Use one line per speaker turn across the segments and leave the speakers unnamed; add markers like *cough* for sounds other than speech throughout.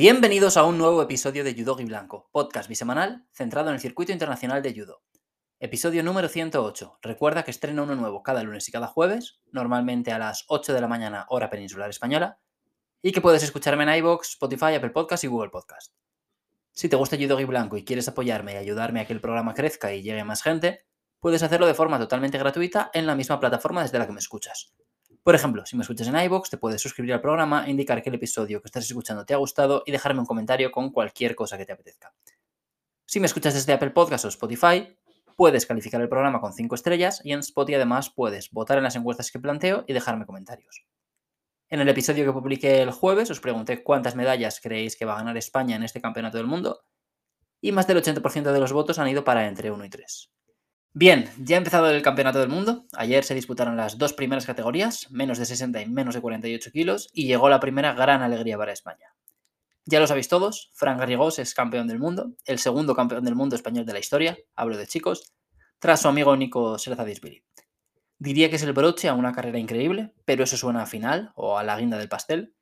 Bienvenidos a un nuevo episodio de Judo Blanco, podcast bisemanal centrado en el circuito internacional de judo. Episodio número 108. Recuerda que estreno uno nuevo cada lunes y cada jueves, normalmente a las 8 de la mañana hora peninsular española, y que puedes escucharme en iVoox, Spotify, Apple Podcast y Google Podcast. Si te gusta Judo Blanco y quieres apoyarme y ayudarme a que el programa crezca y llegue a más gente, puedes hacerlo de forma totalmente gratuita en la misma plataforma desde la que me escuchas. Por ejemplo, si me escuchas en iVoox, te puedes suscribir al programa, indicar que el episodio que estás escuchando te ha gustado y dejarme un comentario con cualquier cosa que te apetezca. Si me escuchas desde Apple Podcasts o Spotify, puedes calificar el programa con 5 estrellas y en Spotify además puedes votar en las encuestas que planteo y dejarme comentarios. En el episodio que publiqué el jueves os pregunté cuántas medallas creéis que va a ganar España en este campeonato del mundo y más del 80% de los votos han ido para entre 1 y 3. Bien, ya ha empezado el Campeonato del Mundo. Ayer se disputaron las dos primeras categorías, menos de 60 y menos de 48 kilos, y llegó la primera gran alegría para España. Ya lo sabéis todos, Fran Garrigós es campeón del mundo, el segundo campeón del mundo español de la historia, hablo de chicos, tras su amigo Nico Serazadisvili. Diría que es el broche a una carrera increíble, pero eso suena a final o a la guinda del pastel,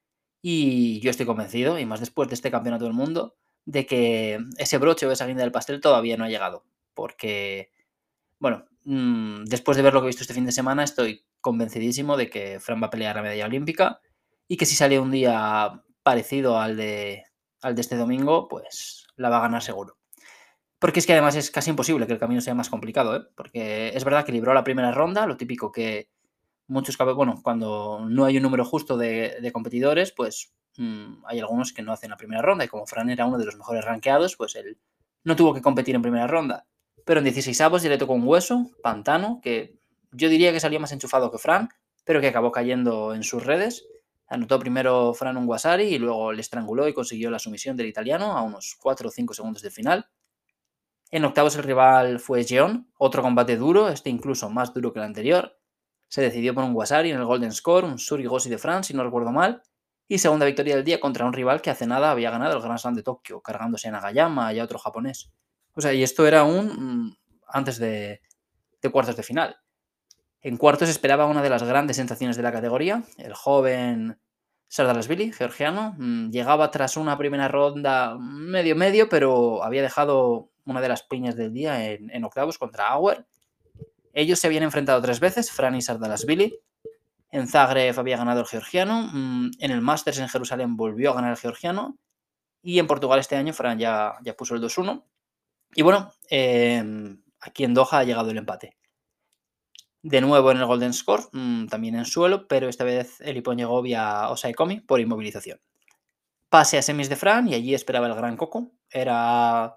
y yo estoy convencido, y más después de este Campeonato del Mundo, de que ese broche o esa guinda del pastel todavía no ha llegado, porque bueno, mm, después de ver lo que he visto este fin de semana, estoy convencidísimo de que Fran va a pelear la medalla olímpica y que si sale un día parecido al de, al de este domingo, pues la va a ganar seguro. Porque es que además es casi imposible que el camino sea más complicado, ¿eh? Porque es verdad que libró la primera ronda, lo típico que muchos, bueno, cuando no hay un número justo de, competidores, pues mm, hay algunos que no hacen la primera ronda y como Fran era uno de los mejores rankeados, pues él no tuvo que competir en primera ronda. Pero en 16 avos ya le tocó un hueso, Pantano, que yo diría que salió más enchufado que Fran, pero que acabó cayendo en sus redes. Anotó primero Fran un Guasari y luego le estranguló y consiguió la sumisión del italiano a unos 4 o 5 segundos del final. En octavos el rival fue Jeon, otro combate duro, este incluso más duro que el anterior. Se decidió por un Guasari en el Golden Score, un Surigosi de Fran, si no recuerdo mal. Y segunda victoria del día contra un rival que hace nada había ganado el Grand Slam de Tokio, cargándose a Nagayama y a otro japonés. O sea, y esto era aún mm, antes de, cuartos de final. En cuartos esperaba una de las grandes sensaciones de la categoría, el joven Sardalasvili, georgiano. Mm, llegaba tras una primera ronda medio-medio, pero había dejado una de las piñas del día en, octavos contra Auer. Ellos se habían enfrentado tres veces, Fran y Sardalasvili. En Zagreb había ganado el georgiano. Mm, en el Masters en Jerusalén volvió a ganar el georgiano. Y en Portugal este año Fran ya, ya puso el 2-1. Y bueno, em, aquí en Doha ha llegado el empate. De nuevo en el Golden Score, mm, también en suelo, pero esta vez el Ipón llegó vía Osaekomi por inmovilización. Pase a semis de Fran y allí esperaba el gran Coco. Era.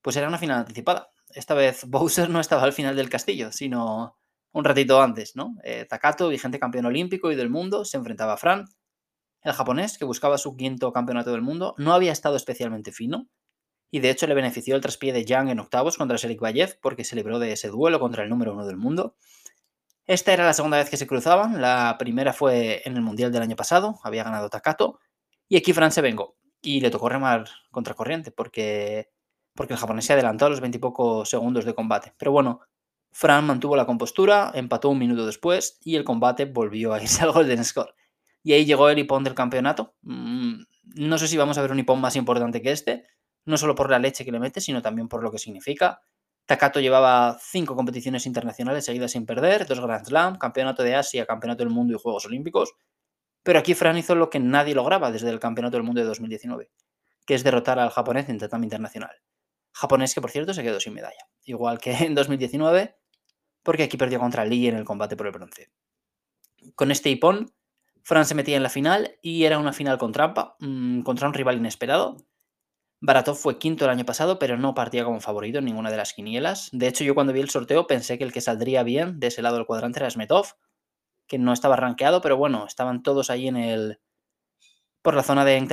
Pues era una final anticipada. Esta vez *laughs* Bowser no estaba al final del castillo, sino un ratito antes, ¿no? Eh, Takato, vigente campeón olímpico y del mundo, se enfrentaba a Fran. El japonés, que buscaba su quinto campeonato del mundo, no había estado especialmente fino, y de hecho le benefició el traspié de Yang en octavos contra Serik Bayev porque se libró de ese duelo contra el número uno del mundo. Esta era la segunda vez que se cruzaban, la primera fue en el Mundial del año pasado, había ganado Takato, y aquí Fran se vengó y le tocó remar contracorriente porque, porque el japonés se adelantó a los veintipocos segundos de combate. Pero bueno, Fran mantuvo la compostura, empató un minuto después y el combate volvió a irse *laughs* al Golden Score. Y ahí llegó el hipón del campeonato. Mm, no sé si vamos a ver un hipón más importante que este, no solo por la leche que le mete, sino también por lo que significa. Takato llevaba cinco competiciones internacionales seguidas sin perder, dos Grand Slam, Campeonato de Asia, Campeonato del Mundo y Juegos Olímpicos. Pero aquí Fran hizo lo que nadie lograba desde el Campeonato del Mundo de 2019, que es derrotar al japonés en tatami internacional. Japonés que, por cierto, se quedó sin medalla, igual que en 2019, porque aquí perdió contra Lee en el combate por el bronce. Con este hipón, Fran se metía en la final y era una final con trampa, mm, contra un rival inesperado, Baratov fue quinto el año pasado, pero no partía como favorito en ninguna de las quinielas. De hecho, yo cuando vi el sorteo pensé que el que saldría bien de ese lado del cuadrante era Smetov, que no estaba rankeado, pero bueno, estaban todos ahí en el. por la zona de en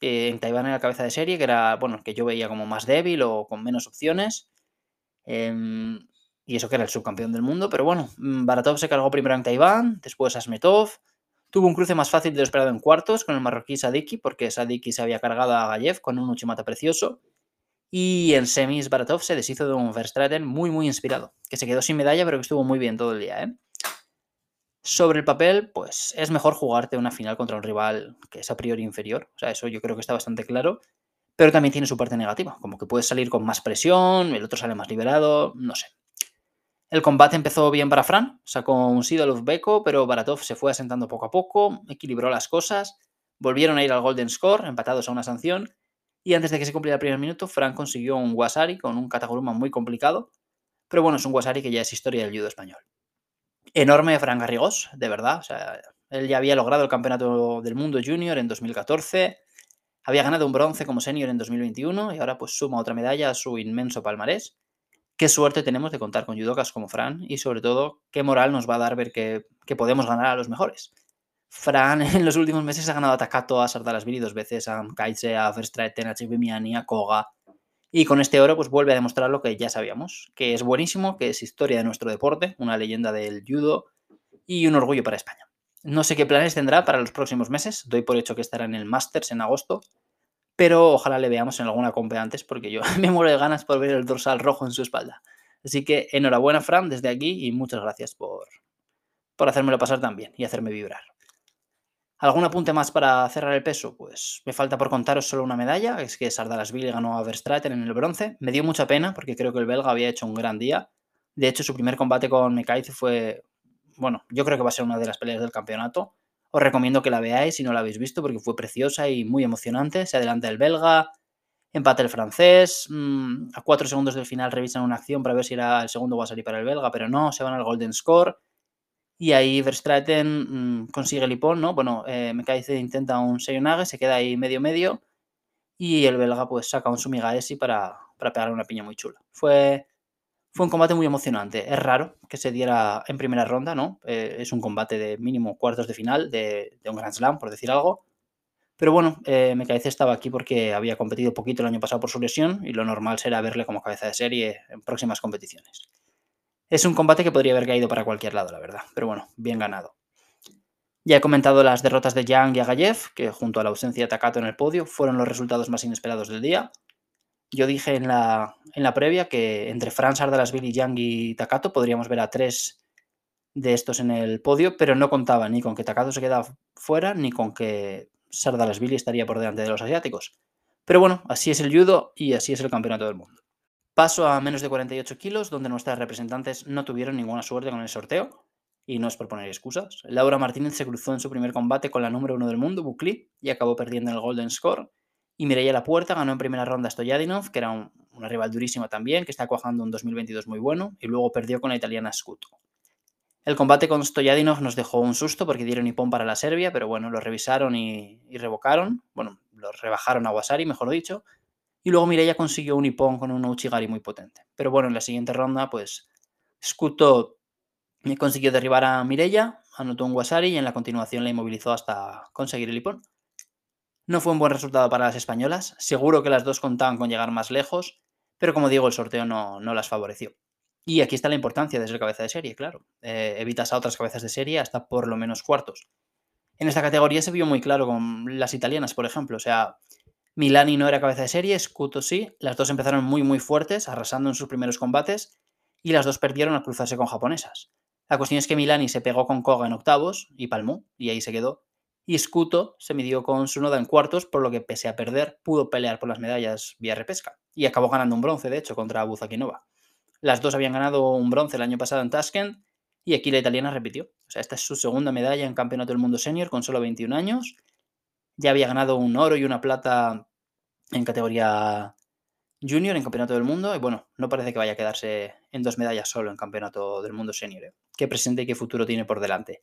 que en Taiwán era cabeza de serie, que era, bueno, que yo veía como más débil o con menos opciones. Em, y eso que era el subcampeón del mundo, pero bueno, Baratov se cargó primero en Taiwán, después a Smetov, Tuvo un cruce más fácil de lo esperado en cuartos con el marroquí Sadiki, porque Sadiki se había cargado a Gallev con un Uchimata precioso. Y en semis, Baratov se deshizo de un Verstraten muy, muy inspirado, que se quedó sin medalla, pero que estuvo muy bien todo el día. ¿eh? Sobre el papel, pues es mejor jugarte una final contra un rival que es a priori inferior. O sea, eso yo creo que está bastante claro. Pero también tiene su parte negativa, como que puedes salir con más presión, el otro sale más liberado, no sé. El combate empezó bien para Fran, sacó un Sidolov Beko, pero Baratov se fue asentando poco a poco, equilibró las cosas, volvieron a ir al Golden Score, empatados a una sanción, y antes de que se cumpliera el primer minuto, Fran consiguió un Wasari con un Kataguruma muy complicado, pero bueno, es un Wasari que ya es historia del judo español. Enorme Fran Garrigós, de verdad, o sea, él ya había logrado el campeonato del mundo junior en 2014, había ganado un bronce como senior en 2021 y ahora pues suma otra medalla a su inmenso palmarés qué suerte tenemos de contar con judokas como Fran y sobre todo qué moral nos va a dar ver que, podemos ganar a los mejores. Fran *laughs* en los últimos meses ha ganado a Takato, a Sardalasvili dos veces, a Kaitse, a Verstraeten, a Chibimiani, a Koga. Y con este oro pues vuelve a demostrar lo que ya sabíamos, que es buenísimo, que es historia de nuestro deporte, una leyenda del judo y un orgullo para España. No sé qué planes tendrá para los próximos meses, doy por hecho que estará en el Masters en agosto, pero ojalá le veamos en alguna compe antes porque yo *laughs* me muero de ganas por ver el dorsal rojo en su espalda. Así que enhorabuena, Fran, desde aquí y muchas gracias por, por hacérmelo pasar tan bien y hacerme vibrar. ¿Algún apunte más para cerrar el peso? Pues me falta por contaros solo una medalla, es que Sardalasvili ganó a Verstraeten en el bronce. Me dio mucha pena porque creo que el belga había hecho un gran día. De hecho, su primer combate con Mekaiz fue, bueno, yo creo que va a ser una de las peleas del campeonato. Os recomiendo que la veáis si no la habéis visto porque fue preciosa y muy emocionante. Se adelanta el belga, empate el francés, mm, a cuatro segundos del final revisan una acción para ver si era el segundo va a salir para el belga, pero no, se van al golden score. Y ahí Verstraeten mm, consigue el hipón, ¿no? Bueno, eh, Mekaize intenta un Seyonage, se queda ahí medio medio. Y el belga pues saca un Sumigaesi para, para pegar una piña muy chula. Fue fue un combate muy emocionante. Es raro que se diera en primera ronda, ¿no? Eh, es un combate de mínimo cuartos de final de, un Grand Slam, por decir algo. Pero bueno, eh, Mekaiz estaba aquí porque había competido poquito el año pasado por su lesión y lo normal será verle como cabeza de serie en próximas competiciones. Es un combate que podría haber caído para cualquier lado, la verdad. Pero bueno, bien ganado. Ya he comentado las derrotas de Yang y Agayev, que junto a la ausencia de Takato en el podio fueron los resultados más inesperados del día. Yo dije en la, en la previa que entre Franz Billy Yang y Takato podríamos ver a tres de estos en el podio, pero no contaba ni con que Takato se quedara fuera ni con que Billy estaría por delante de los asiáticos. Pero bueno, así es el judo y así es el campeonato del mundo. Paso a menos de 48 kilos, donde nuestras representantes no tuvieron ninguna suerte con el sorteo, y no es por poner excusas. Laura Martínez se cruzó en su primer combate con la número uno del mundo, Bukli, y acabó perdiendo en el Golden Score. Y Mireia La Puerta ganó en primera ronda Stoyadinov, que era un, una rival durísima también, que está cuajando un 2022 muy bueno, y luego perdió con la italiana Scuto. El combate con Stoyadinov nos dejó un susto porque dieron hipón para la Serbia, pero bueno, lo revisaron y, revocaron, bueno, lo rebajaron a Wasari, mejor dicho, y luego Mireia consiguió un hipón con un Uchigari muy potente. Pero bueno, en la siguiente ronda, pues Scuto consiguió derribar a Mireia, anotó un Wasari y en la continuación la inmovilizó hasta conseguir el hipón. No fue un buen resultado para las españolas, seguro que las dos contaban con llegar más lejos, pero como digo, el sorteo no, las favoreció. Y aquí está la importancia de ser cabeza de serie, claro. Eh, evitas a otras cabezas de serie hasta por lo menos cuartos. En esta categoría se vio muy claro con las italianas, por ejemplo. O sea, Milani no era cabeza de serie, Scuto sí. Las dos empezaron muy, muy fuertes, arrasando en sus primeros combates, y las dos perdieron al cruzarse con japonesas. La cuestión es que Milani se pegó con Koga en octavos y palmó, y ahí se quedó y Scuto se midió con su noda en cuartos, por lo que pese a perder, pudo pelear por las medallas vía repesca. Y acabó ganando un bronce, de hecho, contra Buzakinova. Las dos habían ganado un bronce el año pasado en Tashkent y aquí la italiana repitió. O sea, esta es su segunda medalla en Campeonato del Mundo Senior con solo 21 años. Ya había ganado un oro y una plata en categoría junior en Campeonato del Mundo y bueno, no parece que vaya a quedarse en dos medallas solo en Campeonato del Mundo Senior. ¿eh? Qué presente y qué futuro tiene por delante.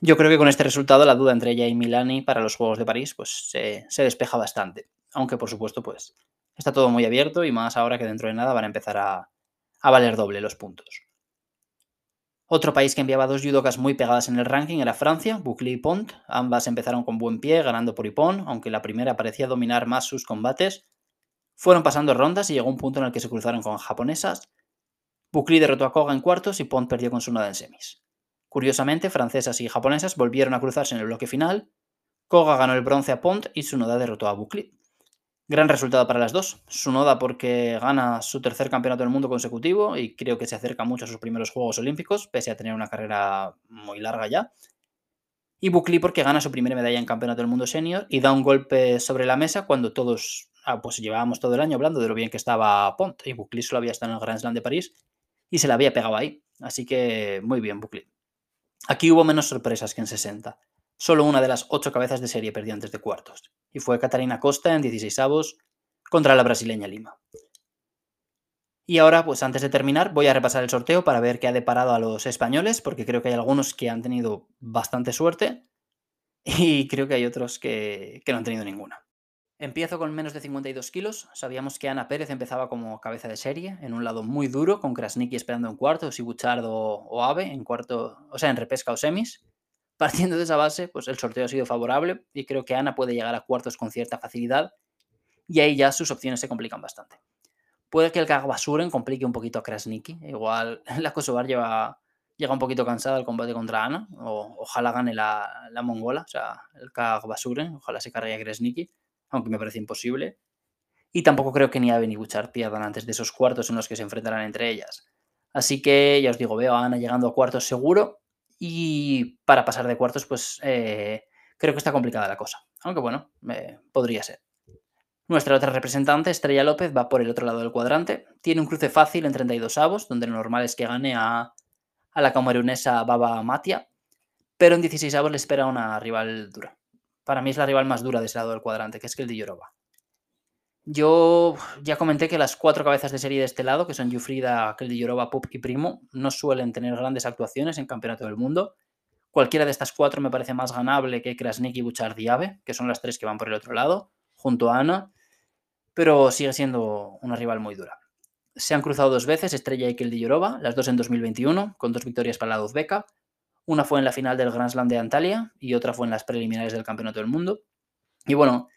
Yo creo que con este resultado la duda entre ella y Milani para los Juegos de París pues se, despeja bastante. Aunque por supuesto pues está todo muy abierto y más ahora que dentro de nada van a empezar a, valer doble los puntos. Otro país que enviaba dos judokas muy pegadas en el ranking era Francia, Bouclé y Pont. Ambas empezaron con buen pie, ganando por Ipon, aunque la primera parecía dominar más sus combates. Fueron pasando rondas y llegó un punto en el que se cruzaron con japonesas. Bouclé derrotó a Koga en cuartos y Pont perdió con su nada en semis. Curiosamente, francesas y japonesas volvieron a cruzarse en el bloque final. Koga ganó el bronce a Pont y Sunoda derrotó a Bukli. Gran resultado para las dos. Sunoda porque gana su tercer campeonato del mundo consecutivo y creo que se acerca mucho a sus primeros Juegos Olímpicos, pese a tener una carrera muy larga ya. Y Buckley porque gana su primera medalla en campeonato del mundo senior y da un golpe sobre la mesa cuando todos ah, pues llevábamos todo el año hablando de lo bien que estaba Pont. Y Buckley solo había estado en el Grand Slam de París y se la había pegado ahí. Así que muy bien, Buckley. Aquí hubo menos sorpresas que en 60. Solo una de las ocho cabezas de serie perdió antes de cuartos. Y fue Catarina Costa en 16 avos contra la brasileña Lima. Y ahora, pues antes de terminar, voy a repasar el sorteo para ver qué ha deparado a los españoles, porque creo que hay algunos que han tenido bastante suerte y creo que hay otros que, no han tenido ninguna. Empiezo con menos de 52 kilos. Sabíamos que Ana Pérez empezaba como cabeza de serie, en un lado muy duro, con Krasniki esperando en cuartos y Buchardo o Ave en cuarto, o sea, en repesca o semis. Partiendo de esa base, pues el sorteo ha sido favorable y creo que Ana puede llegar a cuartos con cierta facilidad y ahí ya sus opciones se complican bastante. Puede que el Kagbasuren complique un poquito a Krasniki. Igual *laughs* la Kosovar lleva, llega un poquito cansada del combate contra Ana. O, ojalá gane la, mongola, o sea, el Kagbasuren. Ojalá se cargue a Krasniki, aunque me parece imposible. Y tampoco creo que ni Ave ni Buchar pierdan antes de esos cuartos en los que se enfrentarán entre ellas. Así que ya os digo, veo a Ana llegando a cuartos seguro. Y para pasar de cuartos, pues eh, creo que está complicada la cosa. Aunque bueno, podría ser. Nuestra otra representante, Estrella López, va por el otro lado del cuadrante. Tiene un cruce fácil en 32 avos, donde lo normal es que gane a, la camerunesa Baba Matia, pero en 16 avos le espera una rival dura. Para mí es la rival más dura de ese lado del cuadrante, que es que el de Yoroba. Yo ya comenté que las cuatro cabezas de serie de este lado, que son Yufrida, Yoroba, Pup y Primo, no suelen tener grandes actuaciones en Campeonato del Mundo. Cualquiera de estas cuatro me parece más ganable que Buchard y Ave, que son las tres que van por el otro lado, junto a Ana pero sigue siendo una rival muy dura. Se han cruzado dos veces Estrella y Kelly Yorova, las dos en 2021, con dos victorias para la Uzbeka. Una fue en la final del Grand Slam de Antalya y otra fue en las preliminares del Campeonato del Mundo. Y bueno,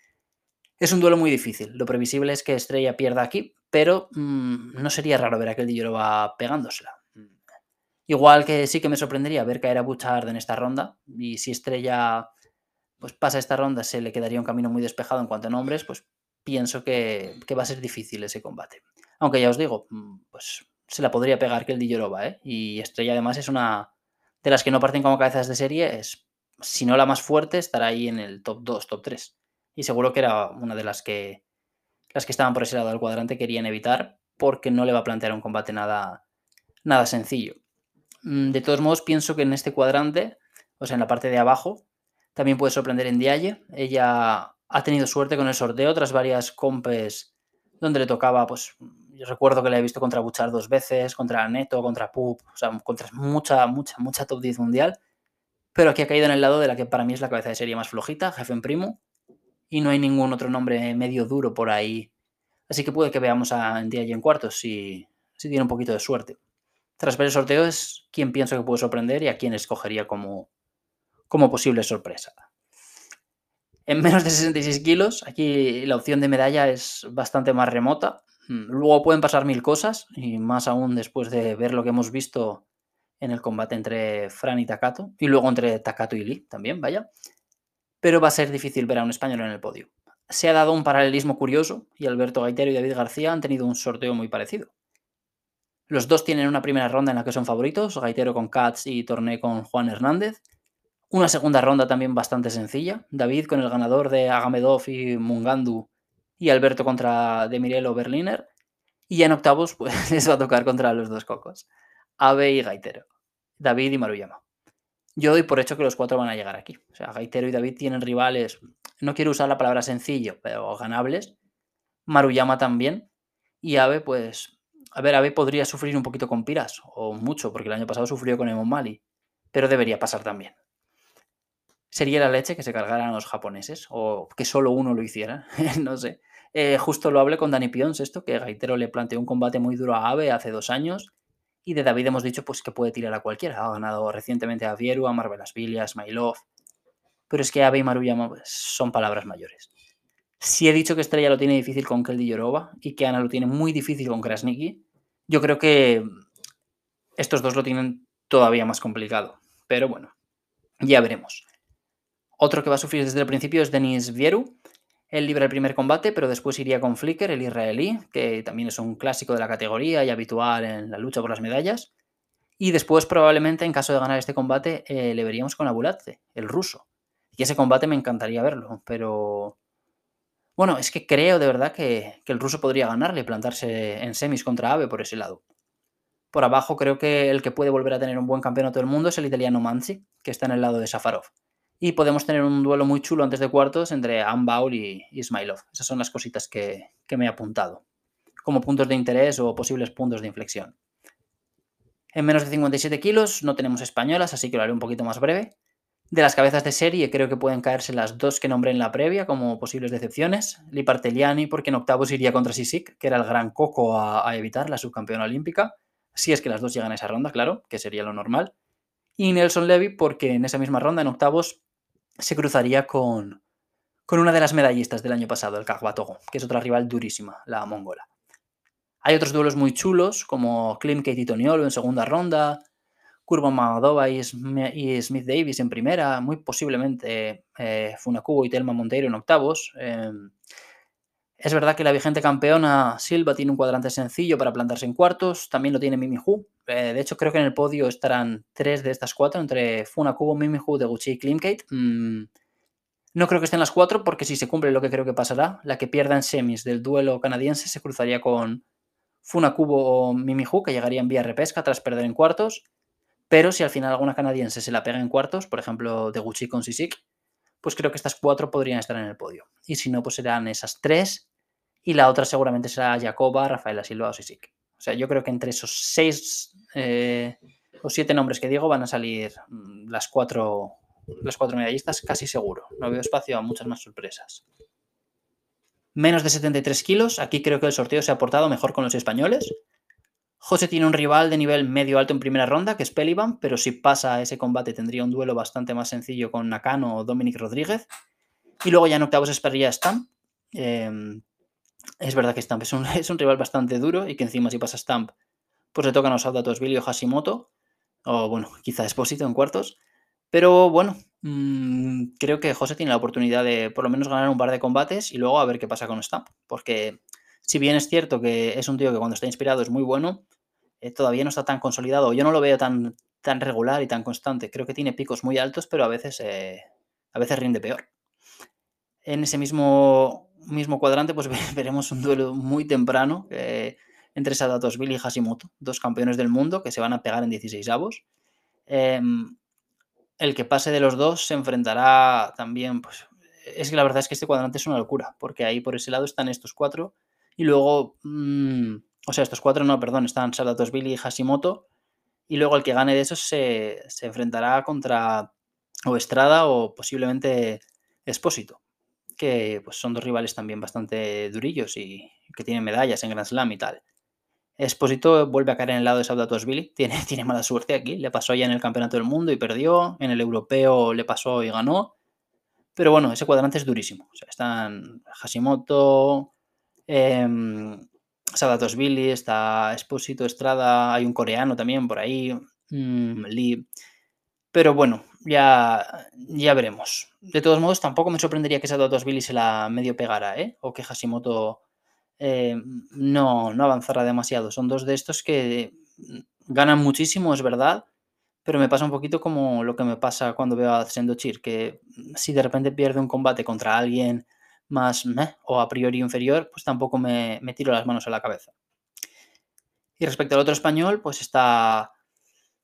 es un duelo muy difícil. Lo previsible es que Estrella pierda aquí, pero mm, no sería raro ver a Kelly Yorova pegándosela. Igual que sí que me sorprendería ver caer a Butchard en esta ronda. Y si Estrella pues, pasa esta ronda, se le quedaría un camino muy despejado en cuanto a nombres, pues pienso que, va a ser difícil ese combate. Aunque ya os digo, mm, pues se la podría pegar que el ¿eh? Y Estrella además es una de las que no parten como cabezas de serie, es, si no la más fuerte, estará ahí en el top 2, top 3. Y seguro que era una de las que las que estaban por ese lado del cuadrante querían evitar porque no le va a plantear un combate nada, nada sencillo. Mm, de todos modos, pienso que en este cuadrante, o sea, en la parte de abajo, también puede sorprender en Diaye. Ella ha tenido suerte con el sorteo tras varias compes donde le tocaba, pues yo recuerdo que le he visto contra Buchar dos veces, contra Neto, contra Pup, o sea, contra mucha, mucha, mucha top 10 mundial. Pero aquí ha caído en el lado de la que para mí es la cabeza de serie más flojita, jefe en primo, y no hay ningún otro nombre medio duro por ahí. Así que puede que veamos a Ndía y en cuartos si, si tiene un poquito de suerte. Tras ver el sorteo es quien pienso que puede sorprender y a quién escogería como, como posible sorpresa. En menos de 66 kilos, aquí la opción de medalla es bastante más remota. Mm, luego pueden pasar mil cosas, y más aún después de ver lo que hemos visto en el combate entre Fran y Takato, y luego entre Takato y Lee también, vaya. Pero va a ser difícil ver a un español en el podio. Se ha dado un paralelismo curioso, y Alberto Gaitero y David García han tenido un sorteo muy parecido. Los dos tienen una primera ronda en la que son favoritos, Gaitero con Katz y Torné con Juan Hernández, una segunda ronda también bastante sencilla. David con el ganador de Agamedov y Mungandu y Alberto contra Demirelo Berliner. Y en octavos, pues *laughs* les va a tocar contra los dos cocos. Ave y Gaitero. David y Maruyama. Yo doy por hecho que los cuatro van a llegar aquí. O sea, Gaitero y David tienen rivales, no quiero usar la palabra sencillo, pero ganables. Maruyama también. Y Ave, pues, a ver, Ave podría sufrir un poquito con Piras, o mucho, porque el año pasado sufrió con Emon Mali, pero debería pasar también sería la leche que se cargaran los japoneses o que solo uno lo hiciera, *laughs* no sé. Eh, justo lo hablé con Dani Pions esto, que Gaitero le planteó un combate muy duro a Ave hace dos años y de David hemos dicho pues que puede tirar a cualquiera. Ha ganado recientemente a Vieru, a Marvelas Villas, Mailov. Pero es que Ave y Maruyama son palabras mayores. Si he dicho que Estrella lo tiene difícil con Kelly Yorova y que Ana lo tiene muy difícil con Krasniki, yo creo que estos dos lo tienen todavía más complicado. Pero bueno, ya veremos. Otro que va a sufrir desde el principio es Denis Vieru. Él libra el primer combate, pero después iría con Flicker, el israelí, que también es un clásico de la categoría y habitual en la lucha por las medallas. Y después, probablemente, en caso de ganar este combate, eh, le veríamos con Abulatze, el ruso. Y ese combate me encantaría verlo, pero. Bueno, es que creo de verdad que, el ruso podría ganarle, plantarse en semis contra Ave por ese lado. Por abajo, creo que el que puede volver a tener un buen campeonato del mundo es el italiano Manzi, que está en el lado de Safarov y podemos tener un duelo muy chulo antes de cuartos entre Ambaul y Ismailov. Esas son las cositas que, me he apuntado como puntos de interés o posibles puntos de inflexión. En menos de 57 kilos no tenemos españolas, así que lo haré un poquito más breve. De las cabezas de serie creo que pueden caerse las dos que nombré en la previa como posibles decepciones. Liparteliani porque en octavos iría contra Sisik, que era el gran coco a, a, evitar, la subcampeona olímpica. Si es que las dos llegan a esa ronda, claro, que sería lo normal. Y Nelson Levy porque en esa misma ronda, en octavos, se cruzaría con, con una de las medallistas del año pasado, el Kagwatogo, que es otra rival durísima, la mongola. Hay otros duelos muy chulos, como Klimke y Toniolo en segunda ronda, Kurbo Mamadova y, Smith Davis en primera, muy posiblemente eh, Funakubo y Telma Monteiro en octavos. Em, es verdad que la vigente campeona Silva tiene un cuadrante sencillo para plantarse en cuartos, también lo tiene Mimi Hu. Eh, de hecho, creo que en el podio estarán tres de estas cuatro, entre Funakubo, Mimi Hu, Deguchi y Klimkate. Mm, no creo que estén las cuatro, porque si se cumple lo que creo que pasará, la que pierda en semis del duelo canadiense se cruzaría con Funakubo o Mimi Hu, que llegaría en vía repesca tras perder en cuartos. Pero si al final alguna canadiense se la pega en cuartos, por ejemplo, Deguchi con Sisik, pues creo que estas cuatro podrían estar en el podio. Y si no, pues serán esas tres y la otra seguramente será Jacoba, Rafaela Silva o Sisik. O sea, yo creo que entre esos seis eh, o siete nombres que digo van a salir mm, las cuatro, las cuatro medallistas casi seguro. No veo espacio a muchas más sorpresas. Menos de 73 kilos. Aquí creo que el sorteo se ha portado mejor con los españoles. José tiene un rival de nivel medio alto en primera ronda, que es Pelivan, pero si pasa ese combate tendría un duelo bastante más sencillo con Nakano o Dominic Rodríguez. Y luego ya en octavos esperaría Stamp, eh, es verdad que Stamp *laughs* es un, rival bastante duro y que encima si pasa Stamp, pues le tocan a Osada Tosvili o Hashimoto, o bueno, *laughs* quizá Esposito en cuartos. Pero bueno, mmm, creo que José tiene la oportunidad de por lo menos ganar un par de combates y luego a ver qué pasa con Stamp. Porque si bien es cierto que es un tío que cuando está inspirado es muy bueno, eh, todavía no está tan consolidado. Yo no lo veo tan, tan regular y tan constante. Creo que tiene picos muy altos, pero a veces, eh, a veces rinde peor. En ese mismo mismo cuadrante, pues *laughs* veremos un duelo muy temprano eh, entre Sadatoshvili y Hashimoto, dos campeones del mundo que se van a pegar en 16 avos. Em, el que pase de los dos se enfrentará también, pues es que la verdad es que este cuadrante es una locura, porque ahí por ese lado están estos cuatro y luego, mm, o sea, estos cuatro no, perdón, están Sadatoshvili y Hashimoto y luego el que gane de esos se, se enfrentará contra o Estrada o posiblemente Espósito que pues, son dos rivales también bastante durillos y que tienen medallas en Grand Slam y tal. Esposito vuelve a caer en el lado de Saudatosvili, *laughs* tiene, tiene mala suerte aquí, le pasó ya en el Campeonato del Mundo y perdió, en el Europeo le pasó y ganó, pero bueno, ese cuadrante es durísimo. Están Hashimoto, eh, está Esposito, Estrada, hay un coreano también por ahí, mmm, Lee. Pero bueno, ya, ya veremos. De todos modos, tampoco me sorprendería que esa Billy se la medio pegara, ¿eh? O que Hashimoto eh, no, no avanzara demasiado. Son dos de estos que ganan muchísimo, es verdad, pero me pasa un poquito como lo que me pasa cuando veo a Sendochir, que si de repente pierde un combate contra alguien más o a priori inferior, pues tampoco me, me tiro las manos a la cabeza. Y respecto al otro español, pues está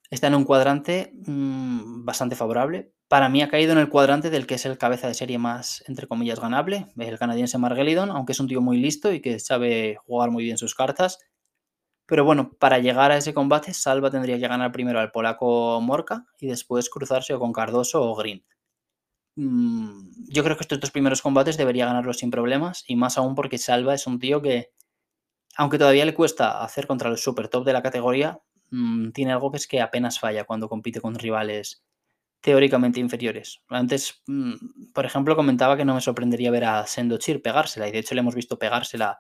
está en un cuadrante mmm, bastante favorable. Para mí ha caído en el cuadrante del que es el cabeza de serie más, entre comillas, ganable, el canadiense Margelidon, aunque es un tío muy listo y que sabe jugar muy bien sus cartas. Pero bueno, para llegar a ese combate, Salva tendría que ganar primero al polaco Morca y después cruzarse con Cardoso o Green. Mm, yo creo que estos dos primeros combates debería ganarlos sin problemas y más aún porque Salva es un tío que, aunque todavía le cuesta hacer contra el super top de la categoría, Mm, tiene algo que es que apenas falla cuando compite con rivales teóricamente inferiores. Antes, mm, por ejemplo, comentaba que no me sorprendería ver a Sendochir pegársela, y de hecho le hemos visto pegársela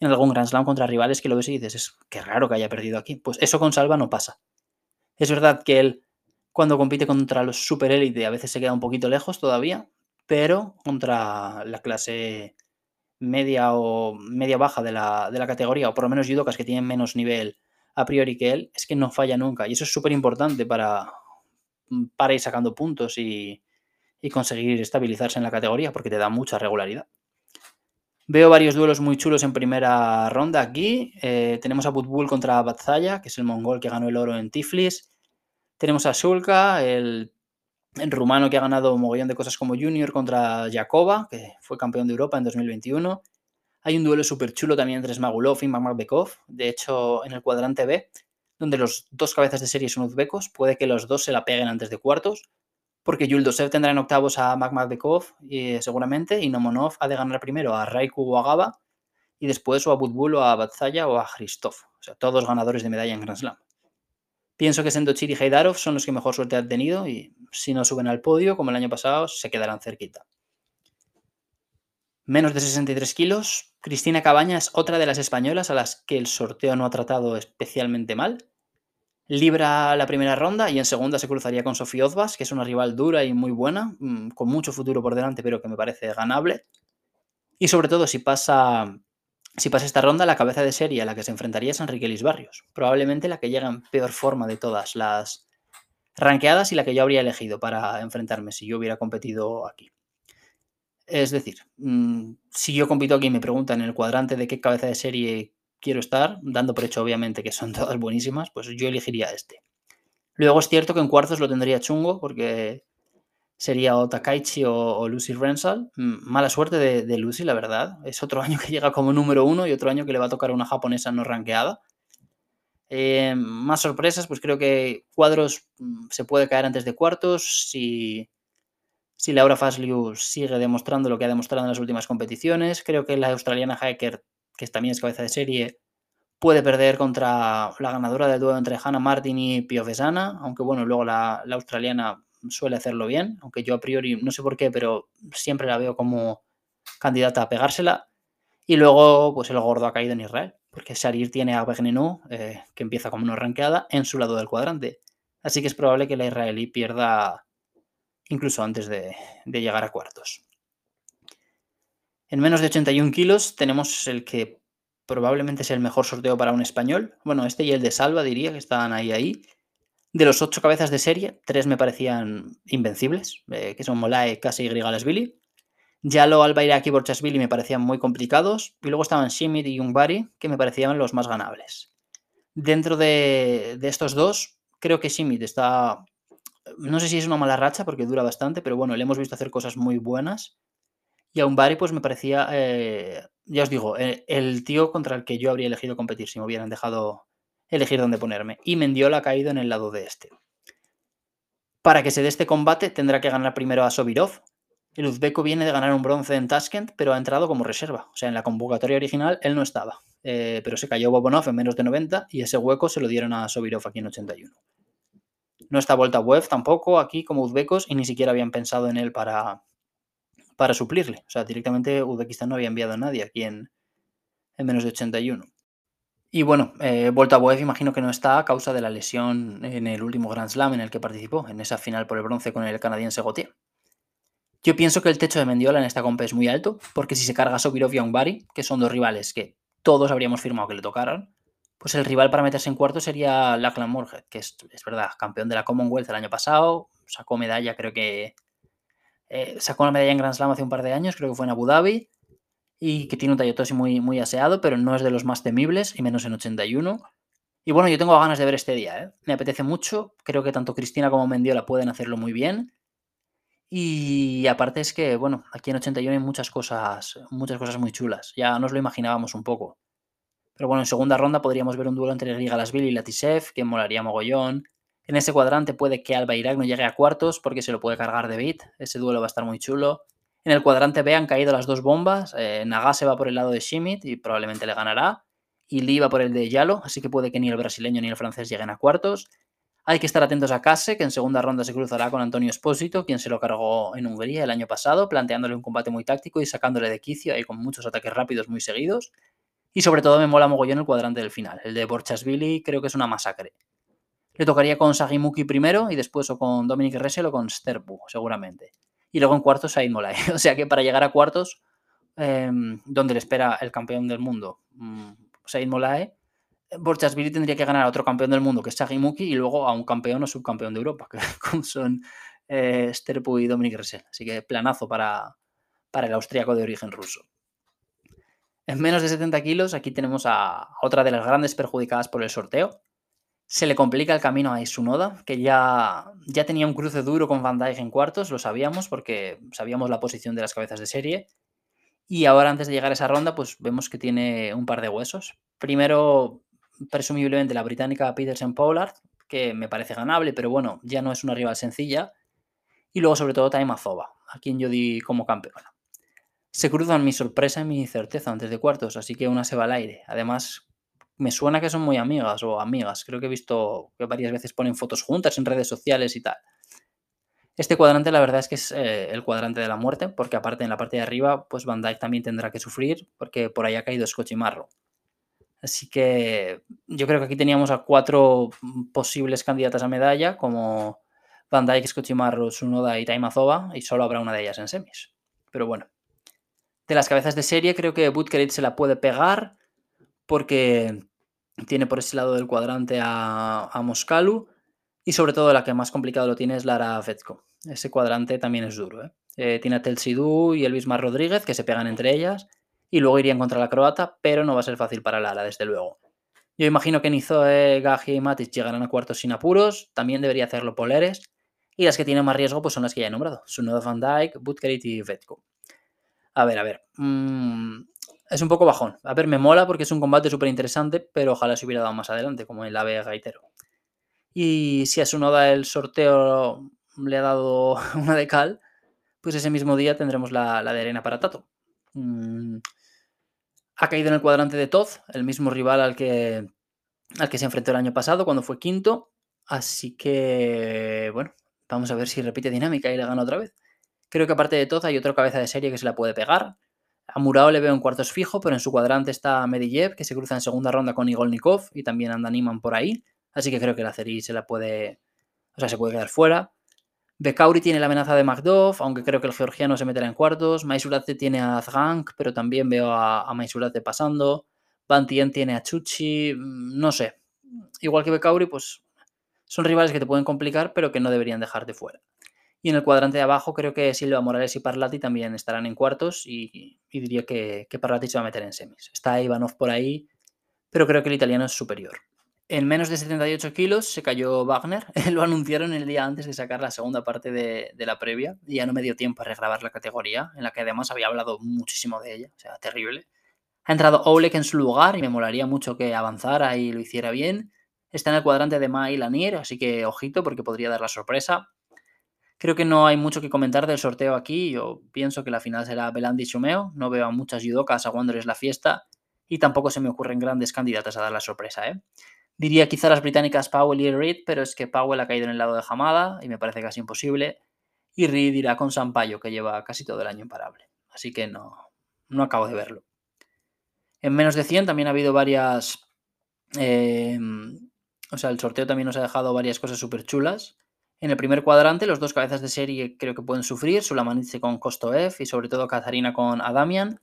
en algún Grand Slam contra rivales que lo ves y dices, es que raro que haya perdido aquí. Pues eso con Salva no pasa. Es verdad que él, cuando compite contra los super élite, a veces se queda un poquito lejos todavía, pero contra la clase media o media baja de la, de la categoría, o por lo menos judokas que tienen menos nivel a priori que él, es que no falla nunca. Y eso es súper importante para, para ir sacando puntos y, y conseguir estabilizarse en la categoría, porque te da mucha regularidad. Veo varios duelos muy chulos en primera ronda aquí. Eh, tenemos a Butbul contra Batzaya, que es el mongol que ganó el oro en Tiflis. Tenemos a Shulka, el, rumano que ha ganado un mogollón de cosas como Junior contra Jakoba, que fue campeón de Europa en 2021. Hay un duelo súper chulo también entre Smagulov y Magmakbekov. De hecho, en el cuadrante B, donde los dos cabezas de serie son uzbecos, puede que los dos se la peguen antes de cuartos porque Yuldosev tendrá en octavos a Magmadbekov y, seguramente, y Nomonov ha de ganar primero a Raiku o a y después o a Butbul o a Batzaya o a Christoph. O sea, todos ganadores de medalla en Grand Slam. Pienso que Sendochir y Heidarov son los que mejor suerte han tenido y si no suben al podio, como el año pasado, se quedarán cerquita. Menos de 63 kilos. Cristina Cabaña es otra de las españolas a las que el sorteo no ha tratado especialmente mal libra la primera ronda y en segunda se cruzaría con Sofía Ozbas, que es una rival dura y muy buena, mm, con mucho futuro por delante, pero que me parece ganable. Y sobre todo, si pasa, si pasa esta ronda, la cabeza de serie a la que se enfrentaría es Enrique Barrios, probablemente la que llega en peor forma de todas las ranqueadas y la que yo habría elegido para enfrentarme si yo hubiera competido aquí. Es decir, mm, si yo compito aquí y me preguntan en el cuadrante de qué cabeza de serie quiero estar, dando por hecho obviamente que son *laughs* todas buenísimas, pues yo elegiría este. Luego es cierto que en cuartos lo tendría chungo porque sería o Takaichi o, Lucy Rensal. Mm, mala suerte de, Lucy, la verdad. Es otro *laughs* año que llega como número uno y otro año que le va a tocar una japonesa no rankeada. Eh, más sorpresas, pues creo que cuadros mm, se puede caer antes de cuartos si, si Laura Fasliu sigue demostrando lo que ha demostrado en las últimas competiciones. Creo que la australiana Hacker que también es cabeza de serie, puede perder contra la ganadora del duelo entre Hannah Martin y Piovesana, aunque bueno, luego la, australiana suele hacerlo bien, aunque yo a priori no sé por qué, pero siempre la veo como candidata a pegársela. Y luego, pues el gordo ha caído en Israel, porque Sharir tiene a Begnenu, eh, que empieza como una ranqueada, en su lado del cuadrante. Así que es probable que la israelí pierda incluso antes de llegar a cuartos. En menos de 81 kilos tenemos el que probablemente es el mejor sorteo para un español. Bueno, este y el de Salva diría que estaban ahí ahí. De los ocho cabezas de serie, tres me parecían invencibles, eh, que son Molae, Casi y Grigalasvili. Yalo, Albairaki y Borchasvili me parecían muy complicados. Y luego estaban Shimit y Jungbari, que me parecían los más ganables. Dentro de, de estos dos, creo que Shimit está. No sé si es una mala racha porque dura bastante, pero bueno, le hemos visto hacer cosas muy buenas. Y a un Bari, pues me parecía, eh, ya os digo, eh, el, tío contra el que yo habría elegido competir si me hubieran dejado elegir dónde ponerme. Y Mendiola ha caído en el lado de este. Para que se dé este combate tendrá que ganar primero a Sobirov. El uzbeco viene de ganar un bronce en Tashkent, pero ha entrado como reserva. O sea, en la convocatoria original él no estaba. Eh, pero se cayó Bobonov en menos de 90 y ese hueco se lo dieron a Sobirov aquí en 81. No está vuelta web tampoco aquí como uzbecos y ni siquiera habían pensado en él para, para suplirle. O sea, directamente Uzbekistán no había enviado a nadie aquí en, menos de 81. Y bueno, eh, Volta Boev imagino que no está a causa de la lesión en el último Grand Slam en el que participó, en esa final por el bronce con el canadiense Gauthier. Yo pienso que el techo de Mendiola en esta compa es muy alto, porque si se carga Sobirov y Ungbari, que son dos rivales que todos habríamos firmado que le tocaran, pues el rival para meterse en cuarto sería Lachlan Morhead, que es, es verdad, campeón de la Commonwealth el año pasado, sacó medalla creo que eh, sacó una medalla en Grand Slam hace un par de años, creo que fue en Abu Dhabi, y que tiene un Tayotosi muy, muy aseado, pero no es de los más temibles, y menos en 81. Y bueno, yo tengo ganas de ver este día, ¿eh? me apetece mucho, creo que tanto Cristina como Mendiola pueden hacerlo muy bien. Y aparte es que, bueno, aquí en 81 hay muchas cosas, muchas cosas muy chulas. Ya nos lo imaginábamos un poco. Pero bueno, en segunda ronda podríamos ver un duelo entre Riga Lasville y Latisev, que molaría mogollón. En ese cuadrante puede que Alba Irak no llegue a cuartos porque se lo puede cargar de bit. Ese duelo va a estar muy chulo. En el cuadrante B han caído las dos bombas. Eh, Nagase va por el lado de Shimit y probablemente le ganará. Y Lee va por el de Yalo, así que puede que ni el brasileño ni el francés lleguen a cuartos. Hay que estar atentos a Kase, que en segunda ronda se cruzará con Antonio Espósito, quien se lo cargó en Hungría el año pasado, planteándole un combate muy táctico y sacándole de quicio ahí con muchos ataques rápidos muy seguidos. Y sobre todo me mola mogollón el cuadrante del final. El de Borchasvili creo que es una masacre. Le tocaría con Sagimuki primero y después o con Dominic Ressel o con Sterbu, seguramente. Y luego en cuartos Said Molay. *laughs* O sea que para llegar a cuartos em, donde le espera el campeón del mundo, mm, Said Molae, Borchasvili tendría que ganar a otro campeón del mundo, que es Sagimuki, y luego a un campeón o subcampeón de Europa, que *laughs* son eh, Sterpu y Dominic Ressel. Así que planazo para, para el austríaco de origen ruso. En menos de 70 kilos, aquí tenemos a otra de las grandes perjudicadas por el sorteo. Se le complica el camino a Isunoda, que ya, ya tenía un cruce duro con Van Dijk en cuartos, lo sabíamos porque sabíamos la posición de las cabezas de serie. Y ahora, antes de llegar a esa ronda, pues vemos que tiene un par de huesos. Primero, presumiblemente, la británica Peterson Pollard, que me parece ganable, pero bueno, ya no es una rival sencilla. Y luego, sobre todo, Taima Zoba, a quien yo di como campeona. Se cruzan mi sorpresa y mi certeza antes de cuartos, así que una se va al aire. Además, me suena que son muy amigas o amigas. Creo que he visto que varias veces ponen fotos juntas en redes sociales y tal. Este cuadrante la verdad es que es eh, el cuadrante de la muerte, porque aparte en la parte de arriba, pues Van Dyke también tendrá que sufrir, porque por ahí ha caído Scotch y Marro. Así que yo creo que aquí teníamos a cuatro posibles candidatas a medalla, como Van Dyke, Scotch y Marro, Sunoda y Taimazova, y solo habrá una de ellas en semis. Pero bueno, de las cabezas de serie, creo que Butkerit se la puede pegar porque tiene por ese lado del cuadrante a, a Moscalu y sobre todo la que más complicado lo tiene es Lara Fetko. Ese cuadrante también es duro. ¿eh? Eh, tiene a Telsidú y el Bismar Rodríguez que se pegan entre ellas y luego irían contra la croata, pero no va a ser fácil para Lara, desde luego. Yo imagino que Nizoe, Gaji y Matic llegarán a cuartos sin apuros, también debería hacerlo Poleres, y las que tienen más riesgo pues son las que ya he nombrado, Sunoda Van Dyke, Butkerit y Vetko. A ver, a ver. Mm, es un poco bajón. A ver, me mola porque es un combate súper interesante, pero ojalá se hubiera dado más adelante, como en la B Gaitero. Y si a su noda el sorteo le ha dado *laughs* una de cal, pues ese mismo día tendremos la, de arena para Tato. Mm, ha caído en el cuadrante de Toz, el mismo rival al que, al que se enfrentó el año pasado cuando fue quinto. Así que, bueno, vamos a ver si repite dinámica y le gana otra vez. Creo que aparte de Toz hay otra cabeza de serie que se la puede pegar. A Murao le veo en cuartos fijo, pero en su cuadrante está Medvedev, que se cruza en segunda ronda con Igolnikov y también anda Niman por ahí. Así que creo que la Ceri se la puede. O sea, se puede quedar fuera. Bekauri tiene la amenaza de Magdov, aunque creo que el georgiano se meterá en cuartos. Maisulate tiene a Zgank, pero también veo a, a pasando. Bantien tiene a Chuchi. Mm, no sé. Igual que Bekauri, pues son rivales que te pueden complicar, pero que no deberían dejarte fuera. Y en el cuadrante de abajo creo que Silva Morales y Parlati también estarán en cuartos y, diría que, que, Parlati se va a meter en semis. Está Ivanov por ahí, pero creo que el italiano es superior. En menos de 78 kilos se cayó Wagner. *laughs* Lo anunciaron el día antes de sacar la segunda parte de, la previa y ya no me dio tiempo a regrabar la categoría, en la que además había hablado muchísimo de ella, o sea, terrible. Ha entrado Oleg en su lugar y me molaría mucho que avanzara y lo hiciera bien. Está en el cuadrante de Ma y Lanier, así que ojito porque podría dar la sorpresa. Creo que no hay mucho que comentar del sorteo aquí. Yo pienso que la final será Belandi Chumeo. No veo a muchas judokas aguándoles la fiesta y tampoco se me ocurren grandes candidatas a dar la sorpresa. ¿eh? Diría quizá las británicas Powell y Reed, pero es que Powell ha caído en el lado de Hamada y me parece casi imposible. Y Reed irá con Sampaio, que lleva casi todo el año imparable. Así que no, no acabo de verlo. En menos de 100 también ha habido varias... Eh, o sea, el sorteo también nos ha dejado varias cosas súper chulas. En el primer cuadrante, los dos cabezas de serie creo que pueden sufrir, Sulamanice con Kostoev y sobre todo Katarina con Adamian.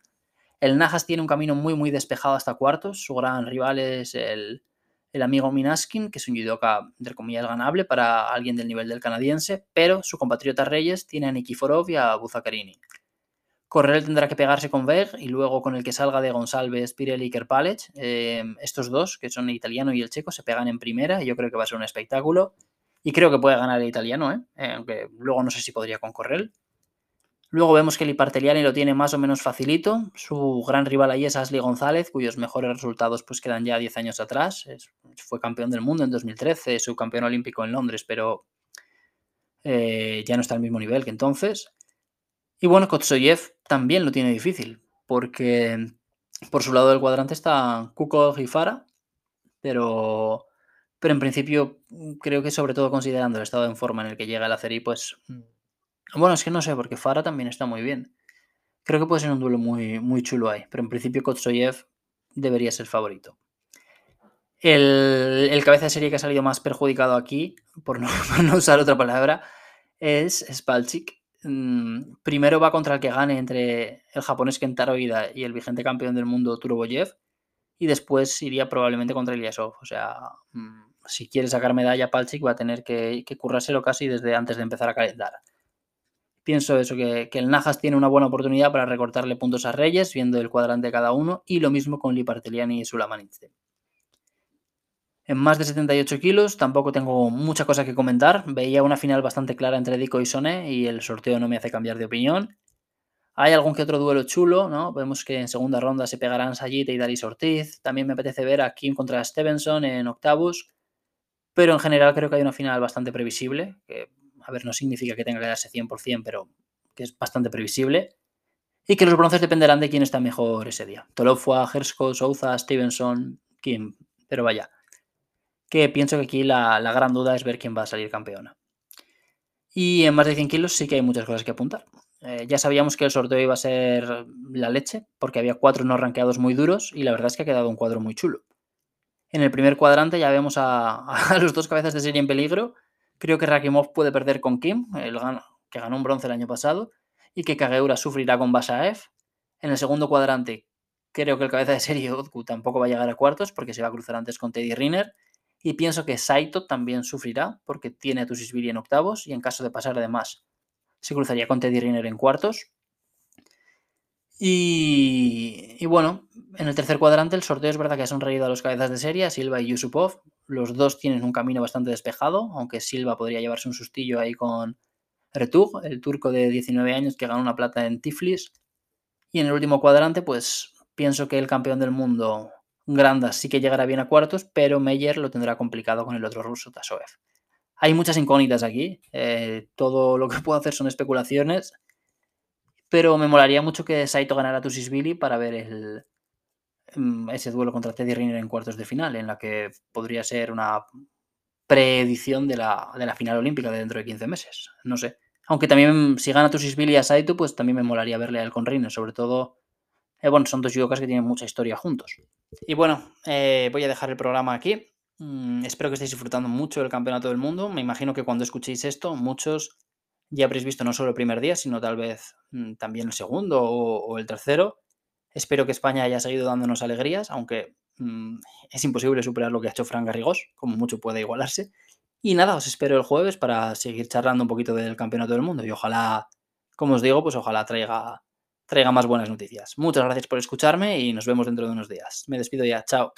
El Najas tiene un camino muy muy despejado hasta cuartos, su gran rival es el, amigo Minaskin, que es un judoka, entre comillas, ganable para alguien del nivel del canadiense, pero su compatriota Reyes tiene a Nikiforov y a Buzakarini. Correl tendrá que pegarse con Veg y luego con el que salga de González, Pirelli y Kerpalec. Eh, estos dos, que son el italiano y el checo, se pegan en primera y yo creo que va a ser un espectáculo. Y creo que puede ganar el italiano, ¿eh? ¿eh? aunque luego no sé si podría con Correl. Luego vemos que el Iparteliani lo tiene más o menos facilito. Su gran rival ahí es Ashley González, cuyos mejores resultados pues quedan ya 10 años atrás. fue campeón del mundo en 2013, subcampeón olímpico en Londres, pero eh, ya no está al mismo nivel que entonces. Y bueno, Kotsoyev también lo tiene difícil, porque por su lado del cuadrante está Kuko y Fara, pero pero en principio, mm, creo que sobre todo considerando el estado en forma en el que llega el Aceri, pues. Mm, bueno, es que no sé, porque Fara también está muy bien. Creo que puede ser un duelo muy, muy chulo ahí. Pero en principio, Kotsoyev debería ser favorito. El, cabeza de serie que ha salido más perjudicado aquí, *laughs* por no, usar otra palabra, es Spalchik. mm, primero va contra el que gane entre el japonés Kentaro Ida y el vigente campeón del mundo Turoboyev y después iría probablemente contra Ilyasov. O sea, si quiere sacar medalla Palchik va a tener que, currárselo casi desde antes de empezar a calentar. Pienso eso, que, el Najas tiene una buena oportunidad para recortarle puntos a Reyes, viendo el cuadrante de cada uno, y lo mismo con Liparteliani y Sulamanitze. En más de 78 kilos tampoco tengo mucha cosa que comentar. Veía una final bastante clara entre Dico y Sone y el sorteo no me hace cambiar de opinión. Hay algún que otro duelo chulo, ¿no? Vemos que en segunda ronda se pegarán Sayite y Daris Ortiz. También me apetece ver a Kim contra Stevenson en octavos. Pero en general creo que hay una final bastante previsible. Que, a ver, no significa que tenga que darse 100%, pero que es bastante previsible. Y que los bronces dependerán de quién está mejor ese día. Tolofua, Hersko, Souza, Stevenson, Kim. Pero vaya, que pienso que aquí la, la gran duda es ver quién va a salir campeona. Y en más de 100 kilos sí que hay muchas cosas que apuntar. Eh, ya sabíamos que el sorteo iba a ser la leche, porque había cuatro no rankeados muy duros y la verdad es que ha quedado un cuadro muy chulo. En el primer cuadrante ya vemos a, *laughs* los dos cabezas de serie en peligro. Creo que Rakimov puede perder con Kim, el, que ganó un bronce el año pasado, y que Kageura sufrirá con Basaev. En el segundo cuadrante, creo que el cabeza de serie *laughs* Odku tampoco va a llegar a cuartos porque se va a cruzar antes con Teddy Riner. Y pienso que Saito también sufrirá porque tiene a Tusisvili en octavos y en caso de pasar además se cruzaría con Teddy Riner en cuartos. Y, bueno, en el tercer cuadrante el sorteo es verdad que ha sonreído a los cabezas de serie, Silva y Yusupov. Los dos tienen un camino bastante despejado, aunque Silva podría llevarse un sustillo ahí con Retug, el turco de 19 años que ganó una plata en Tiflis. Y en el último cuadrante, pues pienso que el campeón del mundo, Grandas, sí que llegará bien a cuartos, pero Meyer lo tendrá complicado con el otro ruso, Tasoev. Hay muchas incógnitas aquí. Eh, todo lo que puedo hacer son especulaciones. Pero me molaría mucho que Saito ganara a Tusisvili para ver mm, ese duelo contra Teddy Riner en cuartos de final, en la que podría ser una preedición de la, de la final olímpica de dentro de 15 meses. No sé. Aunque también si gana Tusisvili a Saito, pues también me molaría verle a él con Riner, sobre todo eh, bueno, son dos judokas que tienen mucha historia juntos. Y bueno, eh, voy a dejar el programa aquí. Mm, espero que estéis disfrutando mucho del Campeonato del Mundo. Me imagino que cuando escuchéis esto, muchos ya habréis visto no solo el primer día, sino tal vez mm, también el segundo o, el tercero. Espero que España haya seguido dándonos alegrías, aunque mm, es imposible superar lo que ha hecho Fran Garrigós, como mucho puede igualarse. Y nada, os espero el jueves para seguir charlando un poquito del Campeonato del Mundo y ojalá, como os digo, pues ojalá traiga, traiga más buenas noticias. Muchas gracias por escucharme y nos vemos dentro de unos días. Me despido ya, chao.